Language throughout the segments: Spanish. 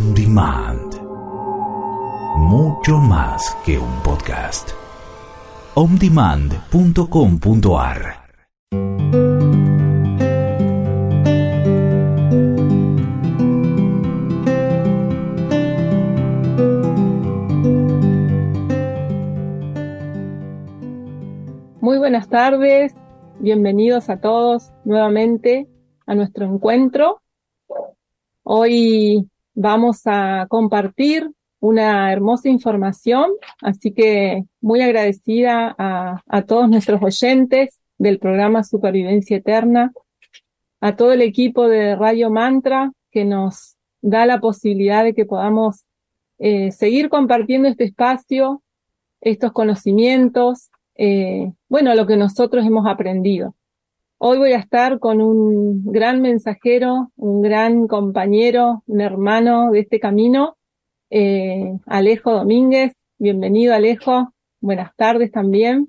On Demand. Mucho más que un podcast. ondemand.com.ar Muy buenas tardes, bienvenidos a todos nuevamente a nuestro encuentro. Hoy vamos a compartir una hermosa información, así que muy agradecida a, todos nuestros oyentes del programa Supervivencia Eterna, a todo el equipo de Radio Mantra que nos da la posibilidad de que podamos eh, seguir compartiendo este espacio, estos conocimientos, eh, bueno, lo que nosotros hemos aprendido. Hoy voy a estar con un gran mensajero, un gran compañero, un hermano de este camino, eh, Alejo Domínguez. Bienvenido, Alejo. Buenas tardes también.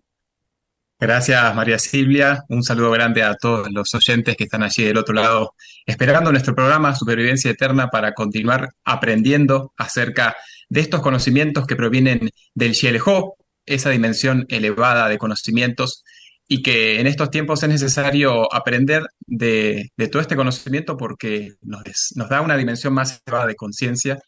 Gracias, María Silvia. Un saludo grande a todos los oyentes que están allí del otro lado, esperando nuestro programa Supervivencia Eterna para continuar aprendiendo acerca de estos conocimientos que provienen del Xielho, esa dimensión elevada de conocimientos y que en estos tiempos es necesario aprender de, todo este conocimiento porque nos, da una dimensión más elevada de conciencia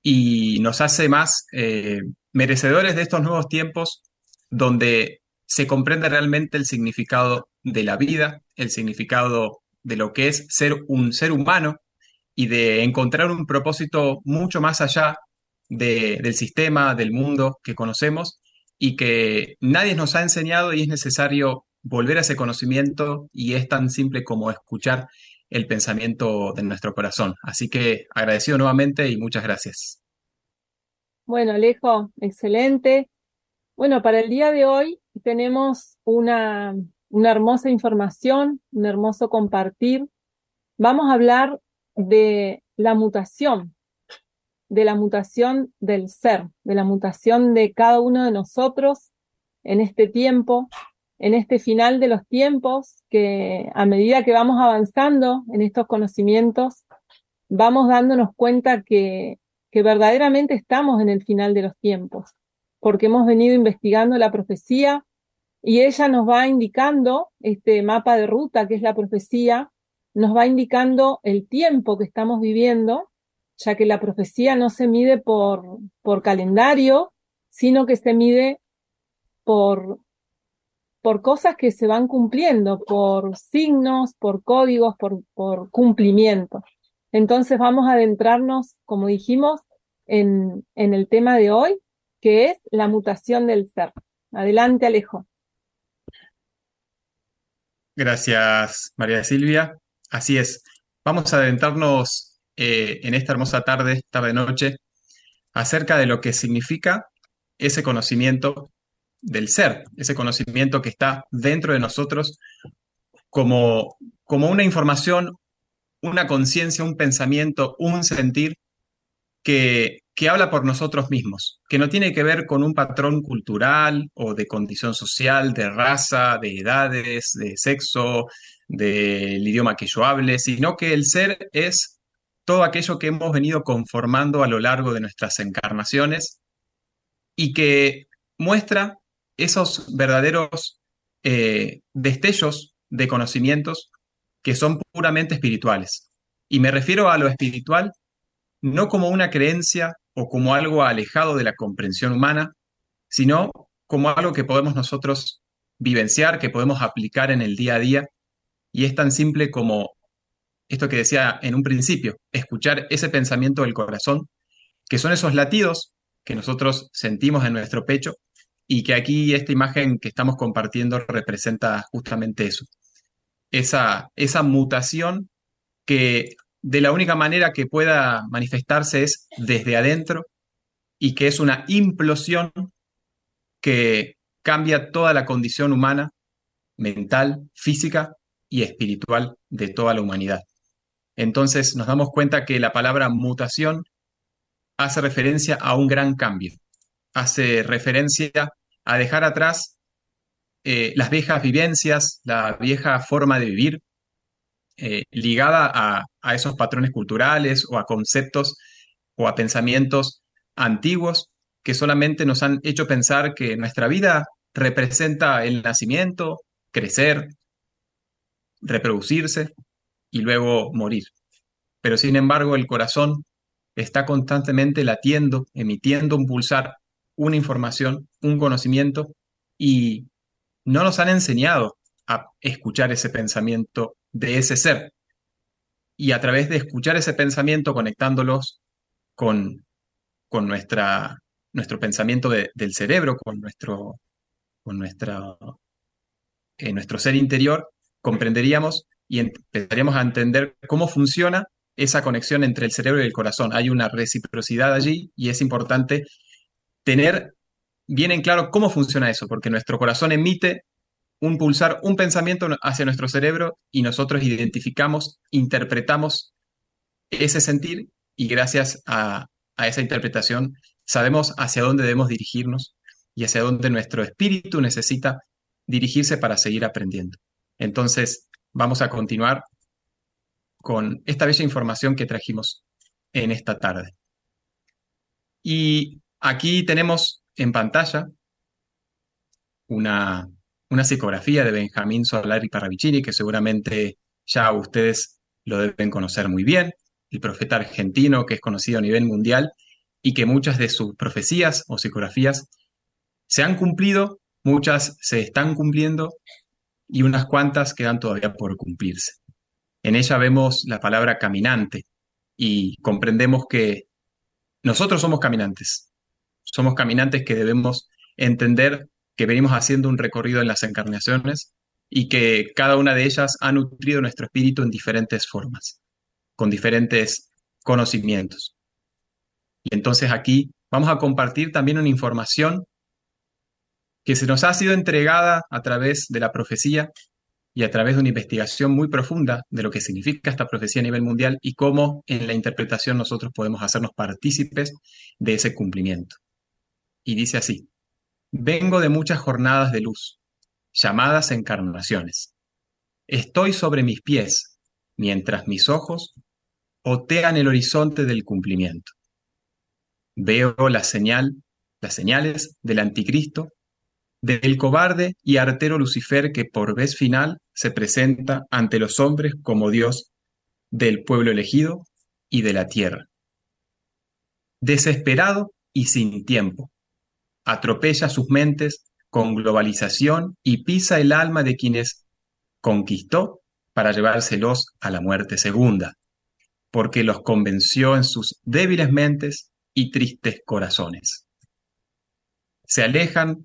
y nos hace más eh, merecedores de estos nuevos tiempos donde se comprende realmente el significado de la vida, el significado de lo que es ser un ser humano y de encontrar un propósito mucho más allá de, del sistema, del mundo que conocemos y que nadie nos ha enseñado y es necesario volver a ese conocimiento y es tan simple como escuchar el pensamiento de nuestro corazón. Así que agradecido nuevamente y muchas gracias. Bueno, Alejo, excelente. Bueno, para el día de hoy tenemos una, una hermosa información, un hermoso compartir. Vamos a hablar de la mutación, de la mutación del ser, de la mutación de cada uno de nosotros en este tiempo, en este final de los tiempos, que a medida que vamos avanzando en estos conocimientos, vamos dándonos cuenta que, que verdaderamente estamos en el final de los tiempos, porque hemos venido investigando la profecía y ella nos va indicando, este mapa de ruta que es la profecía, nos va indicando el tiempo que estamos viviendo ya que la profecía no se mide por, por calendario, sino que se mide por, por cosas que se van cumpliendo, por signos, por códigos, por, por cumplimiento. Entonces vamos a adentrarnos, como dijimos, en, en el tema de hoy, que es la mutación del ser. Adelante, Alejo. Gracias, María Silvia. Así es. Vamos a adentrarnos eh, en esta hermosa tarde, tarde-noche, acerca de lo que significa ese conocimiento del ser, ese conocimiento que está dentro de nosotros como, como una información, una conciencia, un pensamiento, un sentir que, que habla por nosotros mismos, que no tiene que ver con un patrón cultural o de condición social, de raza, de edades, de sexo, del idioma que yo hable, sino que el ser es todo aquello que hemos venido conformando a lo largo de nuestras encarnaciones y que muestra esos verdaderos eh, destellos de conocimientos que son puramente espirituales. Y me refiero a lo espiritual no como una creencia o como algo alejado de la comprensión humana, sino como algo que podemos nosotros vivenciar, que podemos aplicar en el día a día. Y es tan simple como esto que decía en un principio, escuchar ese pensamiento del corazón, que son esos latidos que nosotros sentimos en nuestro pecho y que aquí esta imagen que estamos compartiendo representa justamente eso. Esa, esa mutación que de la única manera que pueda manifestarse es desde adentro y que es una implosión que cambia toda la condición humana, mental, física y espiritual de toda la humanidad. Entonces nos damos cuenta que la palabra mutación hace referencia a un gran cambio, hace referencia a dejar atrás eh, las viejas vivencias, la vieja forma de vivir, eh, ligada a, a, esos patrones culturales o a conceptos o a pensamientos antiguos que solamente nos han hecho pensar que nuestra vida representa el nacimiento, crecer, reproducirse y luego morir. Pero sin embargo el corazón está constantemente latiendo, emitiendo un pulsar, una información, un conocimiento y no nos han enseñado a escuchar ese pensamiento de ese ser. Y a través de escuchar ese pensamiento, conectándolos con, con nuestra, nuestro pensamiento del cerebro, con nuestro, con nuestra, eh, nuestro ser interior, comprenderíamos y empezaríamos a entender cómo funciona esa conexión entre el cerebro y el corazón. Hay una reciprocidad allí y es importante tener bien en claro cómo funciona eso, porque nuestro corazón emite un pulsar, un pensamiento hacia nuestro cerebro y nosotros identificamos, interpretamos ese sentir y gracias a, a esa interpretación sabemos hacia dónde debemos dirigirnos y hacia dónde nuestro espíritu necesita dirigirse para seguir aprendiendo. Entonces, vamos a continuar con esta bella información que trajimos en esta tarde. Y aquí tenemos en pantalla una, una psicografía de Benjamín Solari Parravicini, que seguramente ya ustedes lo deben conocer muy bien, el profeta argentino que es conocido a nivel mundial y que muchas de sus profecías o psicografías se han cumplido, muchas se están cumpliendo y unas cuantas quedan todavía por cumplirse. En ella vemos la palabra caminante y comprendemos que nosotros somos caminantes. Somos caminantes que debemos entender que venimos haciendo un recorrido en las encarnaciones y que cada una de ellas ha nutrido nuestro espíritu en diferentes formas, con diferentes conocimientos. Y entonces aquí vamos a compartir también una información que se nos ha sido entregada a través de la profecía y a través de una investigación muy profunda de lo que significa esta profecía a nivel mundial y cómo en la interpretación nosotros podemos hacernos partícipes de ese cumplimiento. Y dice así, vengo de muchas jornadas de luz, llamadas encarnaciones. Estoy sobre mis pies, mientras mis ojos otean el horizonte del cumplimiento. Veo la señal, las señales del anticristo del cobarde y artero Lucifer que por vez final se presenta ante los hombres como Dios del pueblo elegido y de la tierra. Desesperado y sin tiempo, atropella sus mentes con globalización y pisa el alma de quienes conquistó para llevárselos a la muerte segunda, porque los convenció en sus débiles mentes y tristes corazones. Se alejan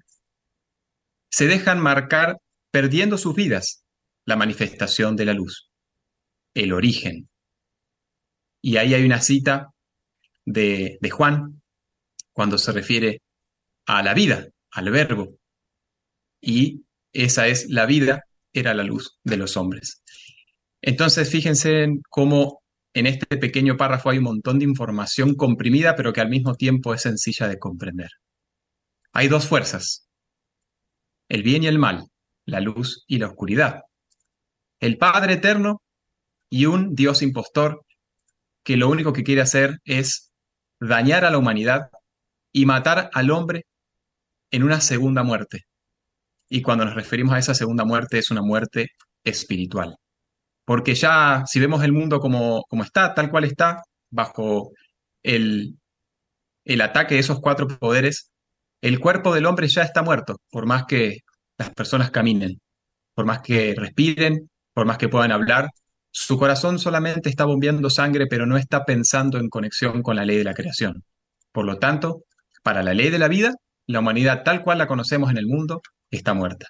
se dejan marcar perdiendo sus vidas la manifestación de la luz, el origen. Y ahí hay una cita de, de Juan cuando se refiere a la vida, al verbo. Y esa es la vida, era la luz de los hombres. Entonces, fíjense en cómo en este pequeño párrafo hay un montón de información comprimida, pero que al mismo tiempo es sencilla de comprender. Hay dos fuerzas, el bien y el mal, la luz y la oscuridad. El Padre Eterno y un Dios impostor que lo único que quiere hacer es dañar a la humanidad y matar al hombre en una segunda muerte. Y cuando nos referimos a esa segunda muerte es una muerte espiritual. Porque ya si vemos el mundo como, como está, tal cual está, bajo el, el ataque de esos cuatro poderes, el cuerpo del hombre ya está muerto, por más que las personas caminen, por más que respiren, por más que puedan hablar, su corazón solamente está bombeando sangre, pero no está pensando en conexión con la ley de la creación. Por lo tanto, para la ley de la vida, la humanidad tal cual la conocemos en el mundo está muerta.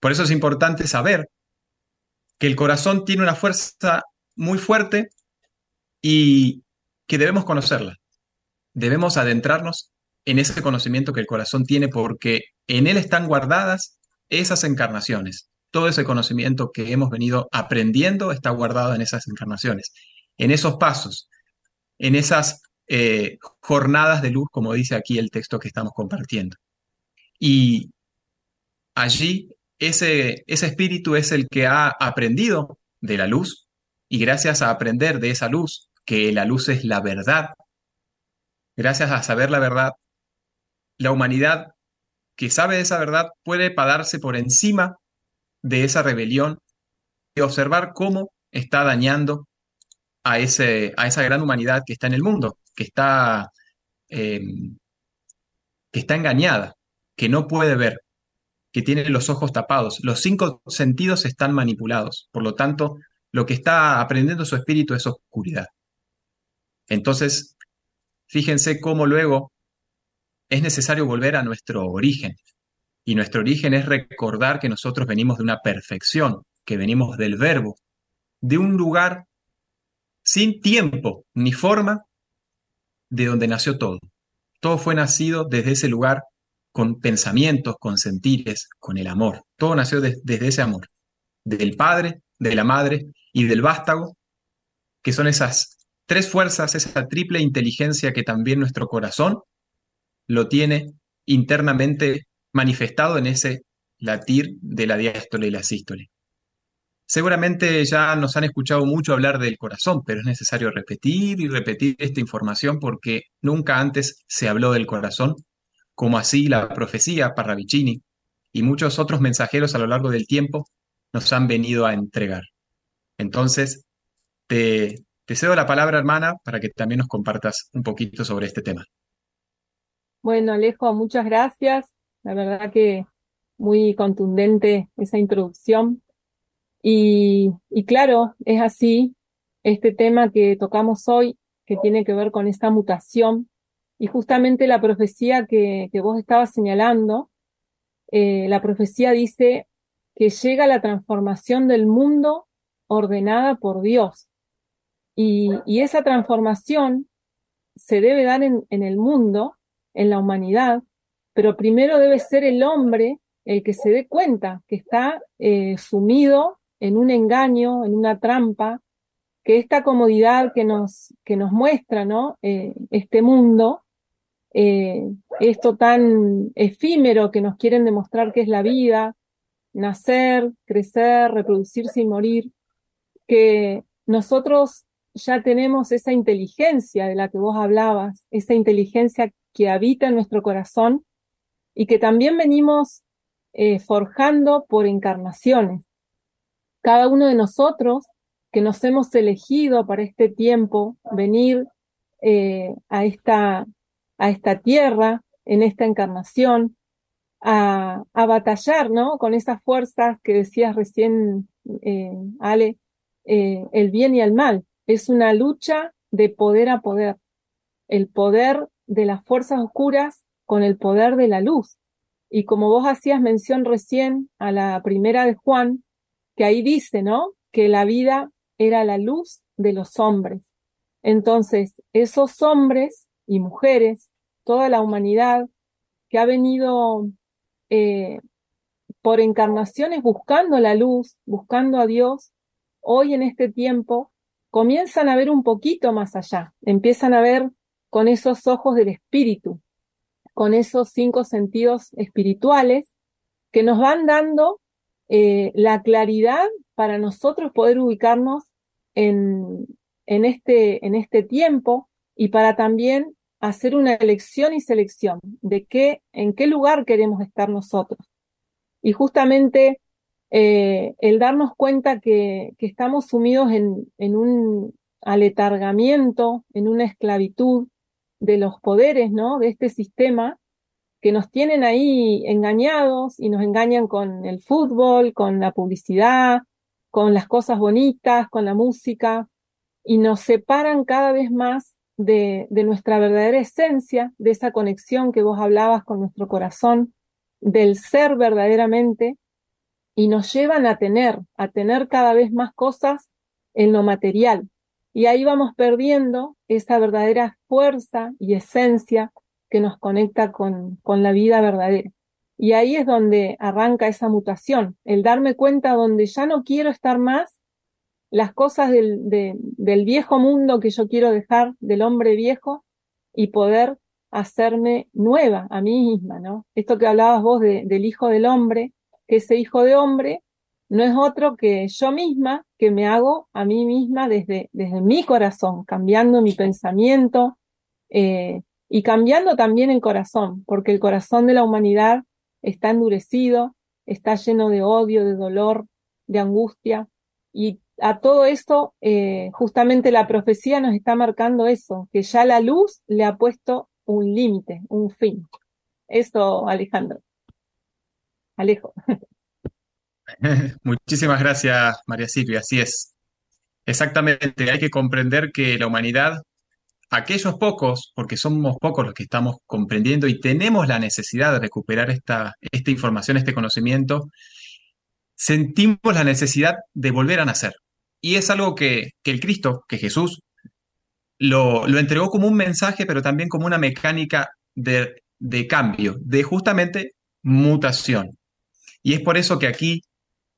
Por eso es importante saber que el corazón tiene una fuerza muy fuerte y que debemos conocerla. Debemos adentrarnos en ese conocimiento que el corazón tiene porque en él están guardadas esas encarnaciones. Todo ese conocimiento que hemos venido aprendiendo está guardado en esas encarnaciones, en esos pasos, en esas eh, jornadas de luz, como dice aquí el texto que estamos compartiendo. Y allí ese, ese espíritu es el que ha aprendido de la luz y gracias a aprender de esa luz, que la luz es la verdad, gracias a saber la verdad, la humanidad que sabe esa verdad puede pararse por encima de esa rebelión y observar cómo está dañando a, ese, a esa gran humanidad que está en el mundo, que está, eh, que está engañada, que no puede ver, que tiene los ojos tapados. Los cinco sentidos están manipulados. Por lo tanto, lo que está aprendiendo su espíritu es oscuridad. Entonces, fíjense cómo luego es necesario volver a nuestro origen. Y nuestro origen es recordar que nosotros venimos de una perfección, que venimos del verbo, de un lugar sin tiempo ni forma de donde nació todo. Todo fue nacido desde ese lugar con pensamientos, con sentires, con el amor. Todo nació desde ese amor, del Padre, de la Madre y del Vástago, que son esas tres fuerzas, esa triple inteligencia que también nuestro corazón lo tiene internamente manifestado en ese latir de la diástole y la sístole. Seguramente ya nos han escuchado mucho hablar del corazón, pero es necesario repetir y repetir esta información porque nunca antes se habló del corazón, como así la profecía Parravicini y muchos otros mensajeros a lo largo del tiempo nos han venido a entregar. Entonces, te, te cedo la palabra, hermana, para que también nos compartas un poquito sobre este tema. Bueno, Alejo, muchas gracias. La verdad que muy contundente esa introducción. Y, claro, es así, este tema que tocamos hoy, que tiene que ver con esta mutación, y justamente la profecía que, vos estabas señalando, eh, la profecía dice que llega la transformación del mundo ordenada por Dios. Y, esa transformación se debe dar en el mundo en la humanidad, pero primero debe ser el hombre el que se dé cuenta que está eh, sumido en un engaño, en una trampa, que esta comodidad que nos, que nos muestra ¿no? Eh, este mundo, eh, esto tan efímero que nos quieren demostrar que es la vida, nacer, crecer, reproducirse y morir, que nosotros ya tenemos esa inteligencia de la que vos hablabas, esa inteligencia que habita en nuestro corazón y que también venimos eh, forjando por encarnaciones. Cada uno de nosotros que nos hemos elegido para este tiempo, venir eh, a, esta, a esta tierra, en esta encarnación, a, batallar, ¿no? Con esas fuerzas que decías recién, eh, Ale, el bien y el mal. Es una lucha de poder a poder. El poder de las fuerzas oscuras con el poder de la luz. Y como vos hacías mención recién a la primera de Juan, que ahí dice, ¿no? Que la vida era la luz de los hombres. Entonces, esos hombres y mujeres, toda la humanidad que ha venido eh, por encarnaciones buscando la luz, buscando a Dios, hoy en este tiempo comienzan a ver un poquito más allá, empiezan a ver con esos ojos del espíritu, con esos cinco sentidos espirituales que nos van dando eh, la claridad para nosotros poder ubicarnos en, en, este, en este tiempo y para también hacer una elección y selección de qué, en qué lugar queremos estar nosotros. Y justamente eh, el darnos cuenta que, que estamos sumidos en, en un aletargamiento, en una esclavitud, de los poderes, ¿no? De este sistema que nos tienen ahí engañados y nos engañan con el fútbol, con la publicidad, con las cosas bonitas, con la música, y nos separan cada vez más de, de nuestra verdadera esencia, de esa conexión que vos hablabas con nuestro corazón, del ser verdaderamente, y nos llevan a tener, a tener cada vez más cosas en lo material, y ahí vamos perdiendo esa verdadera fuerza y esencia que nos conecta con, con la vida verdadera. Y ahí es donde arranca esa mutación, el darme cuenta donde ya no quiero estar más, las cosas del, del viejo mundo que yo quiero dejar, del hombre viejo, y poder hacerme nueva a mí misma, ¿no? Esto que hablabas vos del hijo del hombre, que ese hijo de hombre no es otro que yo misma que me hago a mí misma desde, desde mi corazón, cambiando mi pensamiento, eh, y cambiando también el corazón, porque el corazón de la humanidad está endurecido, está lleno de odio, de dolor, de angustia, y a todo esto, eh, justamente la profecía nos está marcando eso, que ya la luz le ha puesto un límite, un fin. Esto, Alejandro. Alejo. Muchísimas gracias, María Silvia. Así es. Exactamente. Hay que comprender que la humanidad, aquellos pocos, porque somos pocos los que estamos comprendiendo y tenemos la necesidad de recuperar esta, esta información, este conocimiento, sentimos la necesidad de volver a nacer. Y es algo que, el Cristo, que Jesús, lo, lo, entregó como un mensaje, pero también como una mecánica de, de cambio, de justamente mutación. Y es por eso que aquí,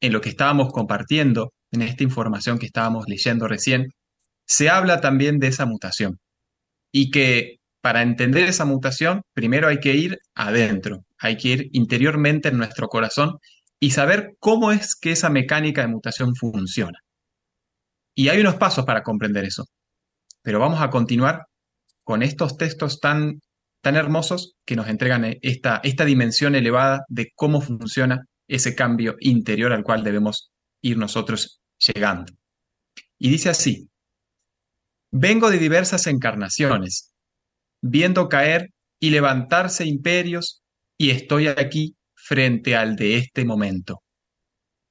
en lo que estábamos compartiendo, en esta información que estábamos leyendo recién, se habla también de esa mutación. Y que para entender esa mutación, primero hay que ir adentro, hay que ir interiormente en nuestro corazón y saber cómo es que esa mecánica de mutación funciona. Y hay unos pasos para comprender eso. Pero vamos a continuar con estos textos tan, tan hermosos que nos entregan esta, esta dimensión elevada de cómo funciona ese cambio interior al cual debemos ir nosotros llegando. Y dice así, vengo de diversas encarnaciones, viendo caer y levantarse imperios, y estoy aquí frente al de este momento.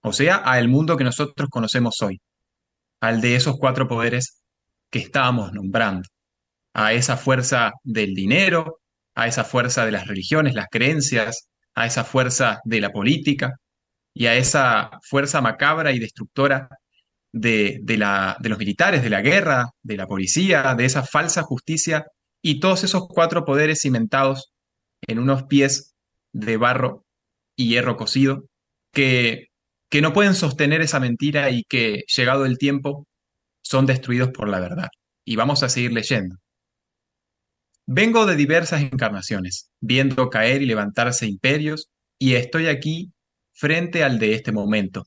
O sea, al mundo que nosotros conocemos hoy, al de esos cuatro poderes que estábamos nombrando, a esa fuerza del dinero, a esa fuerza de las religiones, las creencias, a esa fuerza de la política y a esa fuerza macabra y destructora de, la, de los militares, de la guerra, de la policía, de esa falsa justicia y todos esos cuatro poderes cimentados en unos pies de barro y hierro cocido, que, que no pueden sostener esa mentira y que, llegado el tiempo, son destruidos por la verdad. Y vamos a seguir leyendo. Vengo de diversas encarnaciones, viendo caer y levantarse imperios, y estoy aquí frente al de este momento.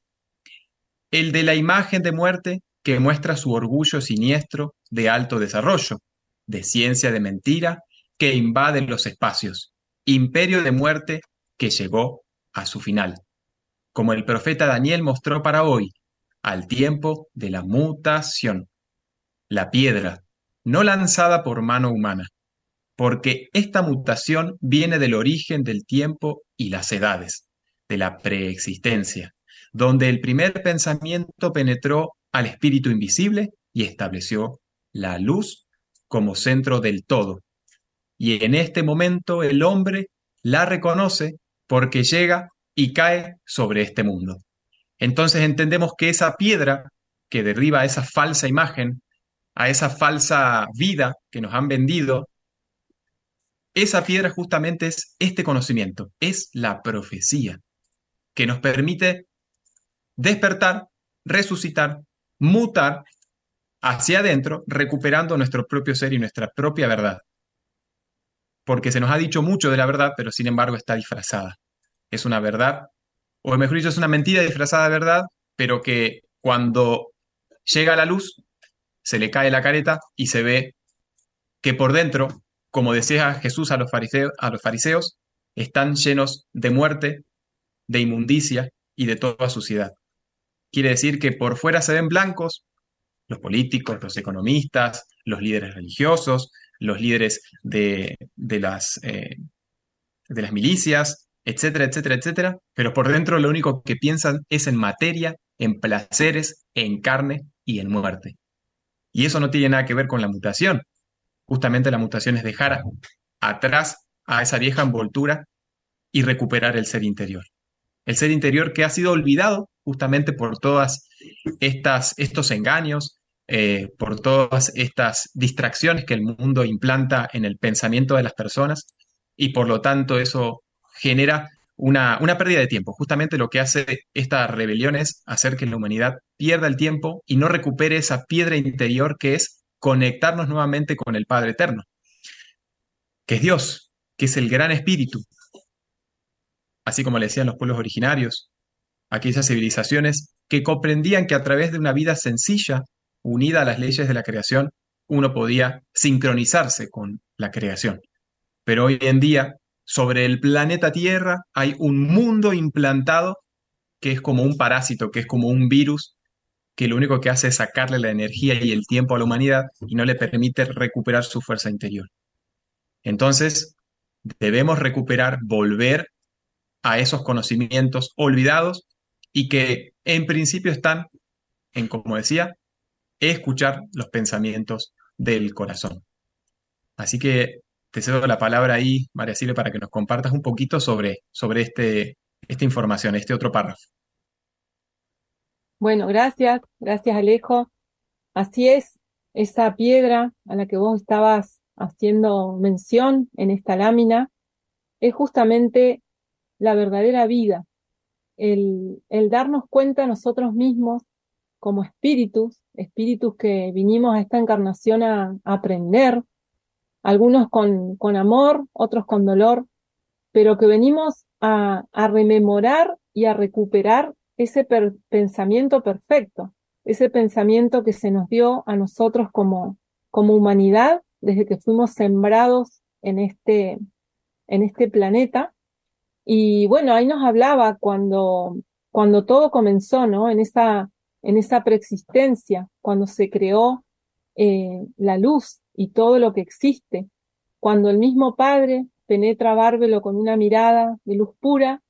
El de la imagen de muerte que muestra su orgullo siniestro de alto desarrollo, de ciencia de mentira que invade los espacios, imperio de muerte que llegó a su final, como el profeta Daniel mostró para hoy, al tiempo de la mutación. La piedra, no lanzada por mano humana, porque esta mutación viene del origen del tiempo y las edades, de la preexistencia, donde el primer pensamiento penetró al espíritu invisible y estableció la luz como centro del todo. Y en este momento el hombre la reconoce porque llega y cae sobre este mundo. Entonces entendemos que esa piedra que derriba esa falsa imagen, a esa falsa vida que nos han vendido, esa piedra justamente es este conocimiento, es la profecía, que nos permite despertar, resucitar, mutar hacia adentro, recuperando nuestro propio ser y nuestra propia verdad porque se nos ha dicho mucho de la verdad, pero sin embargo está disfrazada. Es una verdad, o mejor dicho, es una mentira disfrazada de verdad, pero que cuando llega la luz, se le cae la careta y se ve que por dentro, como decía Jesús a los fariseos, están llenos de muerte, de inmundicia y de toda suciedad. Quiere decir que por fuera se ven blancos los políticos, los economistas, los líderes religiosos, los líderes de, las, eh, de las milicias, etcétera, etcétera, etcétera, pero por dentro lo único que piensan es en materia, en placeres, en carne y en muerte. Y eso no tiene nada que ver con la mutación. Justamente la mutación es dejar atrás a esa vieja envoltura y recuperar el ser interior. El ser interior que ha sido olvidado justamente por todas estas estos engaños, eh, por todas estas distracciones que el mundo implanta en el pensamiento de las personas y por lo tanto eso genera una, una, pérdida de tiempo. Justamente lo que hace esta rebelión es hacer que la humanidad pierda el tiempo y no recupere esa piedra interior que es conectarnos nuevamente con el Padre Eterno, que es Dios, que es el gran espíritu. Así como le decían los pueblos originarios, aquellas civilizaciones que comprendían que a través de una vida sencilla unida a las leyes de la creación, uno podía sincronizarse con la creación, Pero hoy en día, sobre el planeta Tierra, hay un mundo implantado que es como un parásito, que es como un virus, que lo único que hace es sacarle la energía y el tiempo a la humanidad y no le permite recuperar su fuerza interior. Entonces, debemos recuperar, volver a esos conocimientos olvidados y que en principio están en, como decía, escuchar los pensamientos del corazón. Así que te cedo la palabra ahí, María Silvia, para que nos compartas un poquito sobre, sobre este, esta información, este otro párrafo. Bueno, gracias, gracias Alejo. Así es, esa piedra a la que vos estabas haciendo mención en esta lámina es justamente la verdadera vida, el, el darnos cuenta nosotros mismos como espíritus, espíritus que vinimos a esta encarnación a, aprender, algunos con, con, amor, otros con dolor, pero que venimos a, a rememorar y a recuperar ese pensamiento perfecto, ese pensamiento que se nos dio a nosotros como, como humanidad desde que fuimos sembrados en este, en este planeta. Y bueno, ahí nos hablaba cuando, cuando todo comenzó, ¿no? En esa, en esa preexistencia, cuando se creó eh, la luz y todo lo que existe, cuando el mismo Padre penetra a Bárbelo con una mirada de luz pura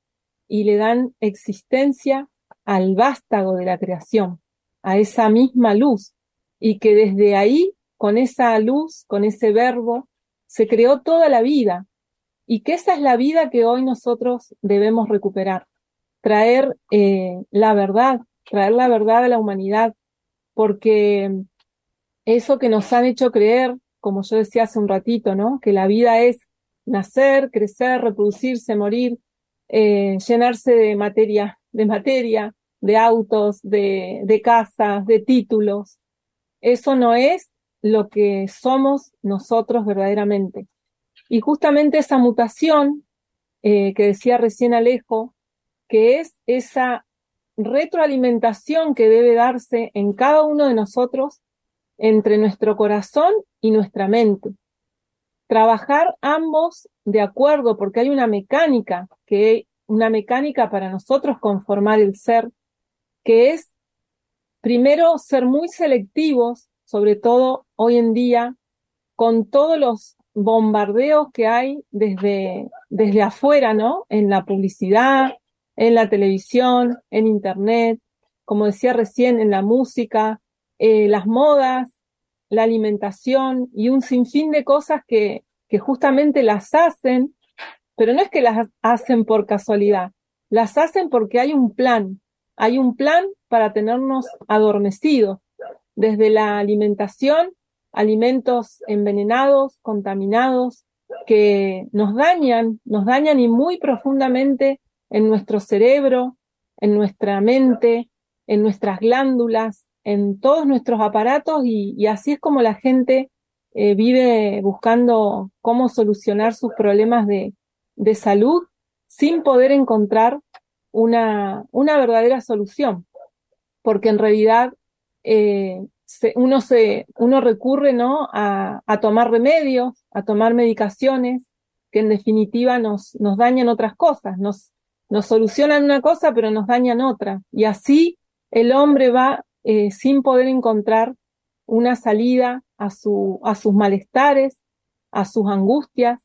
y le dan existencia al vástago de la creación, a esa misma luz, y que desde ahí, con esa luz, con ese verbo, se creó toda la vida, y que esa es la vida que hoy nosotros debemos recuperar, traer eh, la verdad, traer la verdad a la humanidad, porque eso que nos han hecho creer, como yo decía hace un ratito, ¿no? Que la vida es nacer, crecer, reproducirse, morir, eh, llenarse de materia, de materia, de autos, de, de casas, de títulos. Eso no es lo que somos nosotros verdaderamente. Y justamente esa mutación eh, que decía recién Alejo, que es esa retroalimentación que debe darse en cada uno de nosotros entre nuestro corazón y nuestra mente. Trabajar ambos de acuerdo, porque hay una mecánica, que una mecánica para nosotros conformar el ser, que es primero ser muy selectivos, sobre todo hoy en día, con todos los bombardeos que hay desde, desde afuera, ¿no? En la publicidad, en la televisión, en internet, como decía recién, en la música, eh, las modas, la alimentación y un sinfín de cosas que, que justamente las hacen, pero no es que las hacen por casualidad, las hacen porque hay un plan, hay un plan para tenernos adormecidos, desde la alimentación, alimentos envenenados, contaminados, que nos dañan, nos dañan y muy profundamente en nuestro cerebro, en nuestra mente, en nuestras glándulas, en todos nuestros aparatos y, así es como la gente eh, vive buscando cómo solucionar sus problemas de, de salud sin poder encontrar una, una verdadera solución, porque en realidad eh, uno, se, uno recurre ¿no? a, a, tomar remedios, a tomar medicaciones que en definitiva nos, nos dañan otras cosas, nos, nos solucionan una cosa pero nos dañan otra. Y así el hombre va eh, sin poder encontrar una salida a, su, a sus malestares, a sus angustias,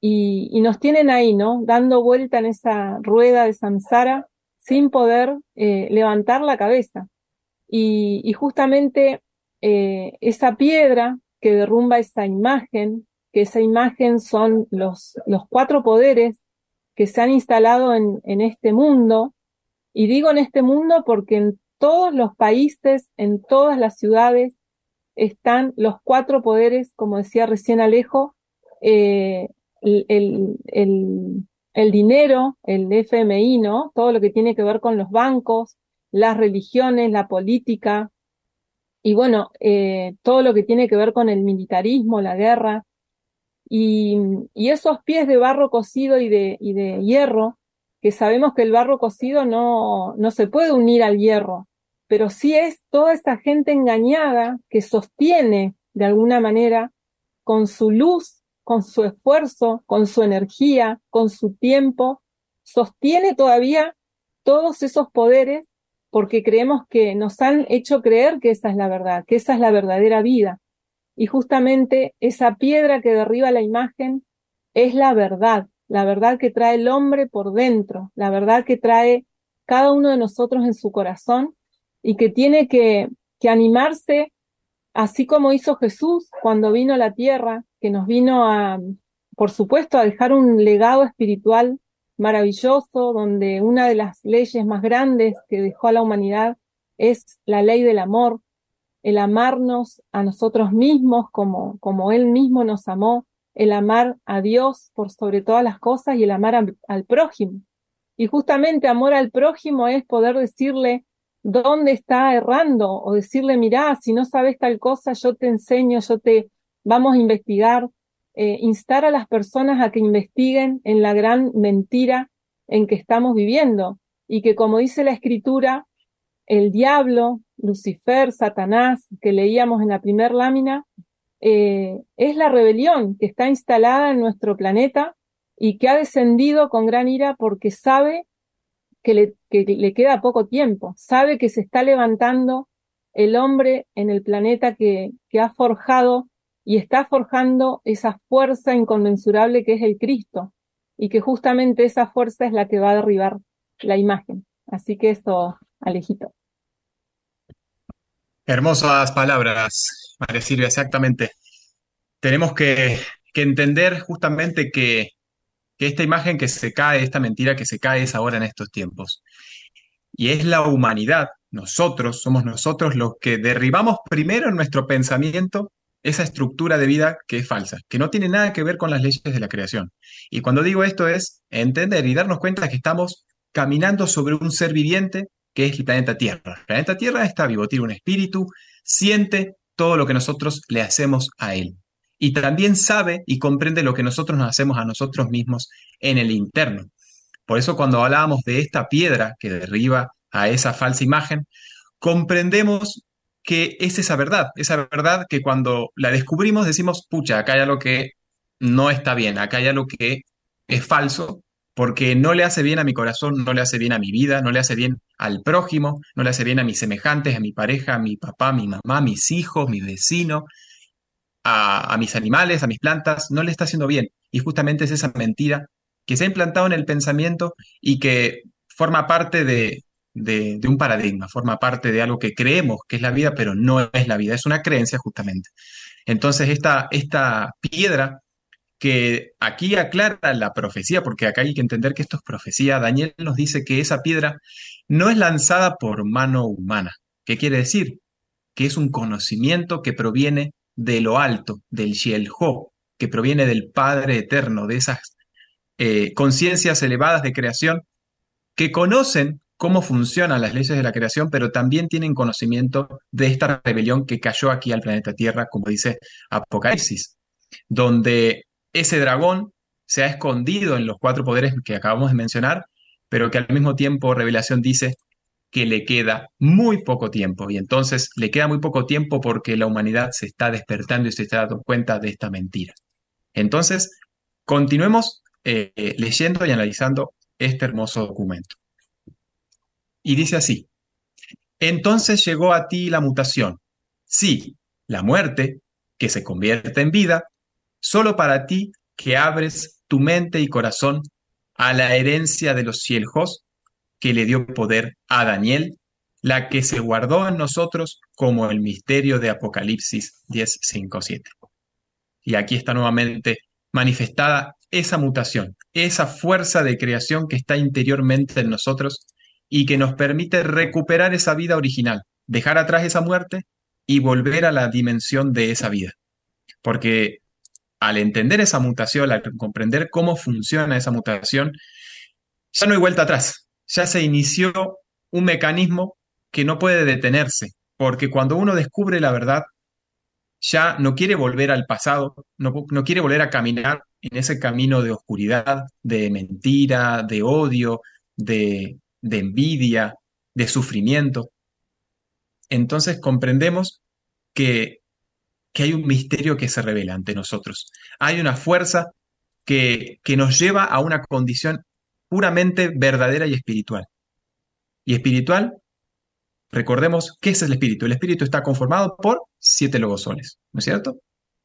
y, nos tienen ahí, ¿no? Dando vuelta en esa rueda de samsara sin poder eh, levantar la cabeza. Y, justamente eh, esa piedra que derrumba esa imagen, que esa imagen son los, los cuatro poderes que se han instalado en, en este mundo, y digo en este mundo porque en todos los países, en todas las ciudades, están los cuatro poderes, como decía recién Alejo, eh, el, el, el, dinero, el FMI, ¿no? Todo lo que tiene que ver con los bancos, las religiones, la política, y bueno, eh, todo lo que tiene que ver con el militarismo, la guerra, y, y esos pies de barro cocido y de, y de hierro, que sabemos que el barro cocido no, no se puede unir al hierro, pero sí es toda esa gente engañada que sostiene de alguna manera con su luz con su esfuerzo, con su energía, con su tiempo, sostiene todavía todos esos poderes porque creemos que nos han hecho creer que esa es la verdad, que esa es la verdadera vida. Y justamente esa piedra que derriba la imagen es la verdad, la verdad que trae el hombre por dentro, la verdad que trae cada uno de nosotros en su corazón y que tiene que, que animarse, así como hizo Jesús cuando vino a la tierra, que nos vino a, por supuesto, a dejar un legado espiritual maravilloso, donde una de las leyes más grandes que dejó a la humanidad es la ley del amor, el amarnos a nosotros mismos como, como Él mismo nos amó, el amar a Dios por sobre todas las cosas y el amar al prójimo. Y justamente amor al prójimo es poder decirle dónde está errando o decirle, mirá, si no sabes tal cosa, yo te enseño, yo te vamos a investigar, eh, instar a las personas a que investiguen en la gran mentira en que estamos viviendo y que como dice la escritura, el diablo, Lucifer, Satanás, que leíamos en la primer lámina, eh, es la rebelión que está instalada en nuestro planeta y que ha descendido con gran ira porque sabe que le, que le queda poco tiempo, sabe que se está levantando el hombre en el planeta que ha forjado y está forjando esa fuerza inconmensurable que es el Cristo y que justamente esa fuerza es la que va a derribar la imagen. Así que eso, Alejito. Hermosas palabras, María Silvia, exactamente. Tenemos que, que entender justamente que que esta imagen que se cae, esta mentira que se cae es ahora en estos tiempos. Y es la humanidad, nosotros, somos nosotros los que derribamos primero en nuestro pensamiento esa estructura de vida que es falsa, que no tiene nada que ver con las leyes de la creación. Y cuando digo esto es entender y darnos cuenta que estamos caminando sobre un ser viviente que es el planeta Tierra. El planeta Tierra está vivo, tiene un espíritu, siente todo lo que nosotros le hacemos a él y también sabe y comprende lo que nosotros nos hacemos a nosotros mismos en el interno. Por eso cuando hablábamos de esta piedra que derriba a esa falsa imagen, comprendemos que es esa verdad, esa verdad que cuando la descubrimos decimos, pucha, acá hay algo que no está bien, acá hay algo que es falso, porque no le hace bien a mi corazón, no le hace bien a mi vida, no le hace bien al prójimo, no le hace bien a mis semejantes, a mi pareja, a mi papá, a mi mamá, a mis hijos, mi vecino, a, mis animales, a mis plantas, no le está haciendo bien. Y justamente es esa mentira que se ha implantado en el pensamiento y que forma parte de, un paradigma, forma parte de algo que creemos que es la vida, pero no es la vida, es una creencia justamente. Entonces, esta, esta piedra que aquí aclara la profecía, porque acá hay que entender que esto es profecía, Daniel nos dice que esa piedra no es lanzada por mano humana. ¿Qué quiere decir? Que es un conocimiento que proviene de lo alto, del Shiel-Ho, que proviene del Padre Eterno, de esas eh, conciencias elevadas de creación que conocen cómo funcionan las leyes de la creación, pero también tienen conocimiento de esta rebelión que cayó aquí al planeta Tierra, como dice Apocalipsis, donde ese dragón se ha escondido en los cuatro poderes que acabamos de mencionar, pero que al mismo tiempo Revelación dice que le queda muy poco tiempo. Y entonces le queda muy poco tiempo porque la humanidad se está despertando y se está dando cuenta de esta mentira. Entonces, continuemos eh, leyendo y analizando este hermoso documento. Y dice así, entonces llegó a ti la mutación. Sí, la muerte, que se convierte en vida, solo para ti que abres tu mente y corazón a la herencia de los cielos que le dio poder a Daniel, la que se guardó en nosotros como el misterio de Apocalipsis 10, 7. Y aquí está nuevamente manifestada esa mutación, esa fuerza de creación que está interiormente en nosotros y que nos permite recuperar esa vida original, dejar atrás esa muerte y volver a la dimensión de esa vida. Porque al entender esa mutación, al comprender cómo funciona esa mutación, ya no hay vuelta atrás ya se inició un mecanismo que no puede detenerse, porque cuando uno descubre la verdad, ya no quiere volver al pasado, no, quiere volver a caminar en ese camino de oscuridad, de mentira, de odio, de, de envidia, de sufrimiento. Entonces comprendemos que que hay un misterio que se revela ante nosotros. Hay una fuerza que, que nos lleva a una condición puramente verdadera y espiritual. Y espiritual, recordemos, ¿qué es el espíritu? El espíritu está conformado por siete logosoles, ¿no es cierto?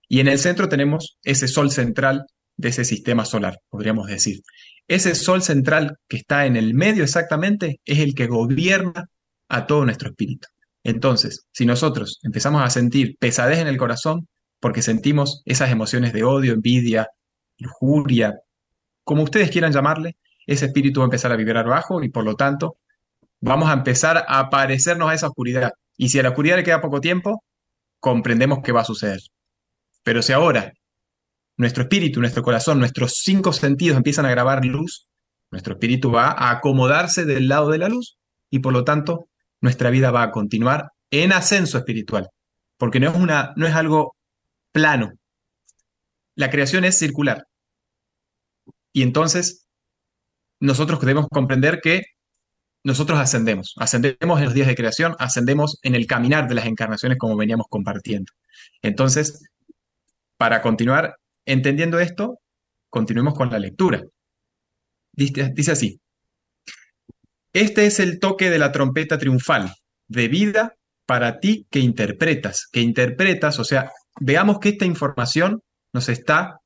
Y en el centro tenemos ese sol central de ese sistema solar, podríamos decir. Ese sol central que está en el medio exactamente es el que gobierna a todo nuestro espíritu. Entonces, si nosotros empezamos a sentir pesadez en el corazón porque sentimos esas emociones de odio, envidia, lujuria, como ustedes quieran llamarle, ese espíritu va a empezar a vibrar bajo y por lo tanto vamos a empezar a parecernos a esa oscuridad. Y si a la oscuridad le queda poco tiempo, comprendemos qué va a suceder. Pero si ahora nuestro espíritu, nuestro corazón, nuestros cinco sentidos empiezan a grabar luz, nuestro espíritu va a acomodarse del lado de la luz y por lo tanto nuestra vida va a continuar en ascenso espiritual, porque no es, una, no es algo plano. La creación es circular. Y entonces nosotros debemos comprender que nosotros ascendemos, ascendemos en los días de creación, ascendemos en el caminar de las encarnaciones como veníamos compartiendo. Entonces, para continuar entendiendo esto, continuemos con la lectura. Dice, así, este es el toque de la trompeta triunfal, de vida para ti que interpretas, que interpretas, o sea, veamos que esta información nos está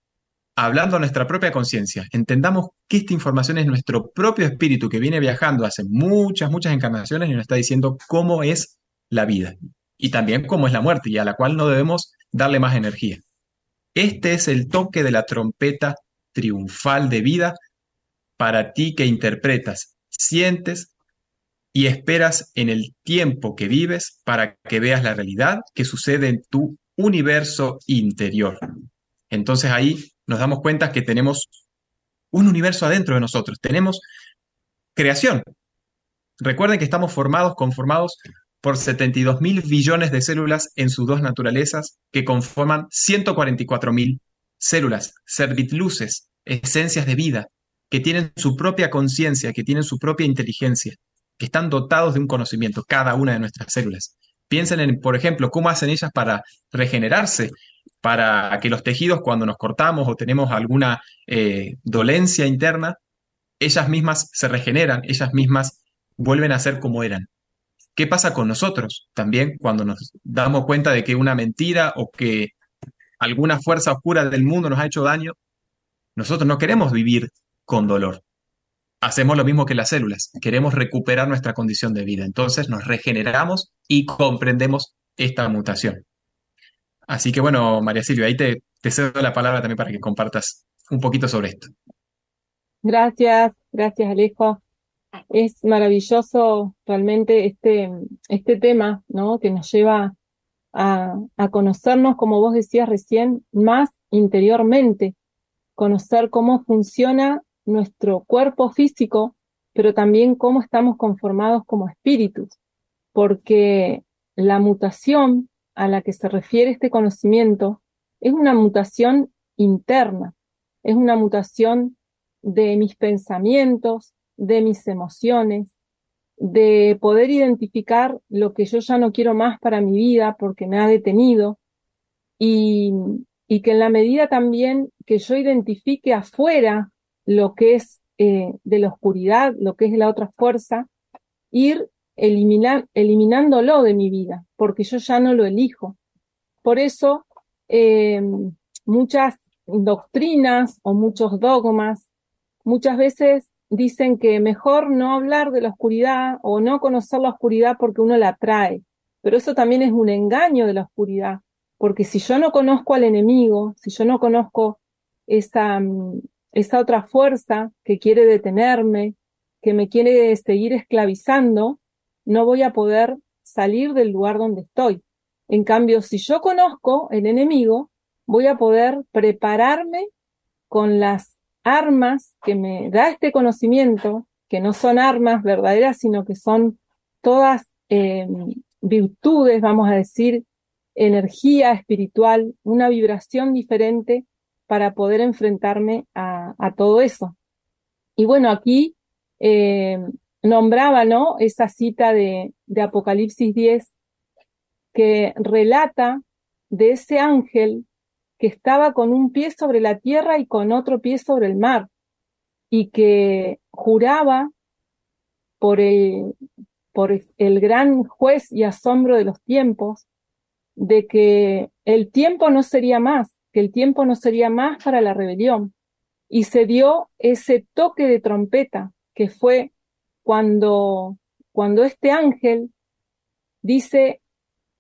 hablando a nuestra propia conciencia. Entendamos que esta información es nuestro propio espíritu que viene viajando hace muchas, muchas encarnaciones y nos está diciendo cómo es la vida y también cómo es la muerte y a la cual no debemos darle más energía. Este es el toque de la trompeta triunfal de vida para ti que interpretas, sientes y esperas en el tiempo que vives para que veas la realidad que sucede en tu universo interior. Entonces ahí nos damos cuenta que tenemos un universo adentro de nosotros, tenemos creación. Recuerden que estamos formados, conformados por 72 mil billones de células en sus dos naturalezas que conforman 144 mil células, servitluces, esencias de vida, que tienen su propia conciencia, que tienen su propia inteligencia, que están dotados de un conocimiento, cada una de nuestras células. Piensen en, por ejemplo, cómo hacen ellas para regenerarse, para que los tejidos cuando nos cortamos o tenemos alguna eh, dolencia interna, ellas mismas se regeneran, ellas mismas vuelven a ser como eran. ¿Qué pasa con nosotros también cuando nos damos cuenta de que una mentira o que alguna fuerza oscura del mundo nos ha hecho daño? Nosotros no queremos vivir con dolor. Hacemos lo mismo que las células, queremos recuperar nuestra condición de vida. Entonces nos regeneramos y comprendemos esta mutación. Así que bueno, María Silvia, ahí te, te cedo la palabra también para que compartas un poquito sobre esto. Gracias, gracias Alejo. Es maravilloso realmente este, este tema, ¿no? Que nos lleva a, a conocernos, como vos decías recién, más interiormente, conocer cómo funciona nuestro cuerpo físico, pero también cómo estamos conformados como espíritus, porque la mutación a la que se refiere este conocimiento es una mutación interna, es una mutación de mis pensamientos, de mis emociones, de poder identificar lo que yo ya no quiero más para mi vida porque me ha detenido y, y que en la medida también que yo identifique afuera lo que es eh, de la oscuridad, lo que es la otra fuerza, ir eliminándolo de mi vida, porque yo ya no lo elijo. Por eso eh, muchas doctrinas o muchos dogmas muchas veces dicen que mejor no hablar de la oscuridad o no conocer la oscuridad porque uno la trae. Pero eso también es un engaño de la oscuridad, porque si yo no conozco al enemigo, si yo no conozco esa, mm, esa otra fuerza que quiere detenerme, que me quiere seguir esclavizando, no voy a poder salir del lugar donde estoy. En cambio, si yo conozco el enemigo, voy a poder prepararme con las armas que me da este conocimiento, que no son armas verdaderas, sino que son todas em, virtudes, vamos a decir, energía espiritual, una vibración diferente para poder enfrentarme a, todo eso. Y bueno, aquí em, nombraba, ¿no? Esa cita de, de Apocalipsis 10 que relata de ese ángel que estaba con un pie sobre la tierra y con otro pie sobre el mar, y que juraba por el, por el gran juez y asombro de los tiempos, de que el tiempo no sería más, que el tiempo no sería más para la rebelión. Y se dio ese toque de trompeta, que fue cuando, cuando este ángel dice,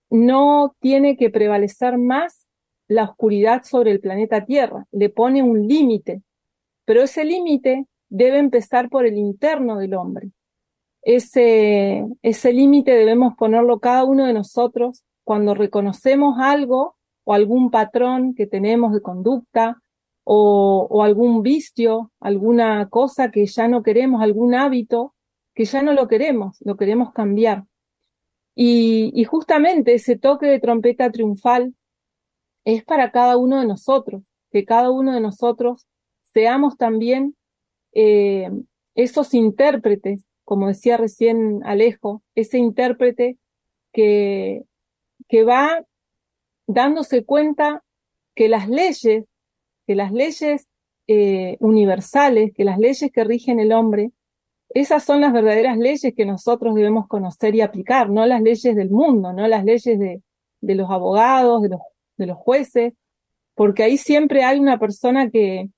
no tiene que prevalecer más la oscuridad sobre el planeta Tierra, le pone un límite, pero ese límite debe empezar por el interno del hombre. Ese, ese límite debemos ponerlo cada uno de nosotros cuando reconocemos algo o algún patrón que tenemos de conducta o, o algún vicio, alguna cosa que ya no queremos, algún hábito que ya no lo queremos, lo queremos cambiar. Y, y, justamente ese toque de trompeta triunfal es para cada uno de nosotros, que cada uno de nosotros seamos también eh, esos intérpretes, como decía recién Alejo, ese intérprete que, que va dándose cuenta que las leyes, que las leyes eh, universales, que las leyes que rigen el hombre, esas son las verdaderas leyes que nosotros debemos conocer y aplicar, no las leyes del mundo, no las leyes de, de los abogados, de los de los jueces, porque ahí siempre hay una persona que,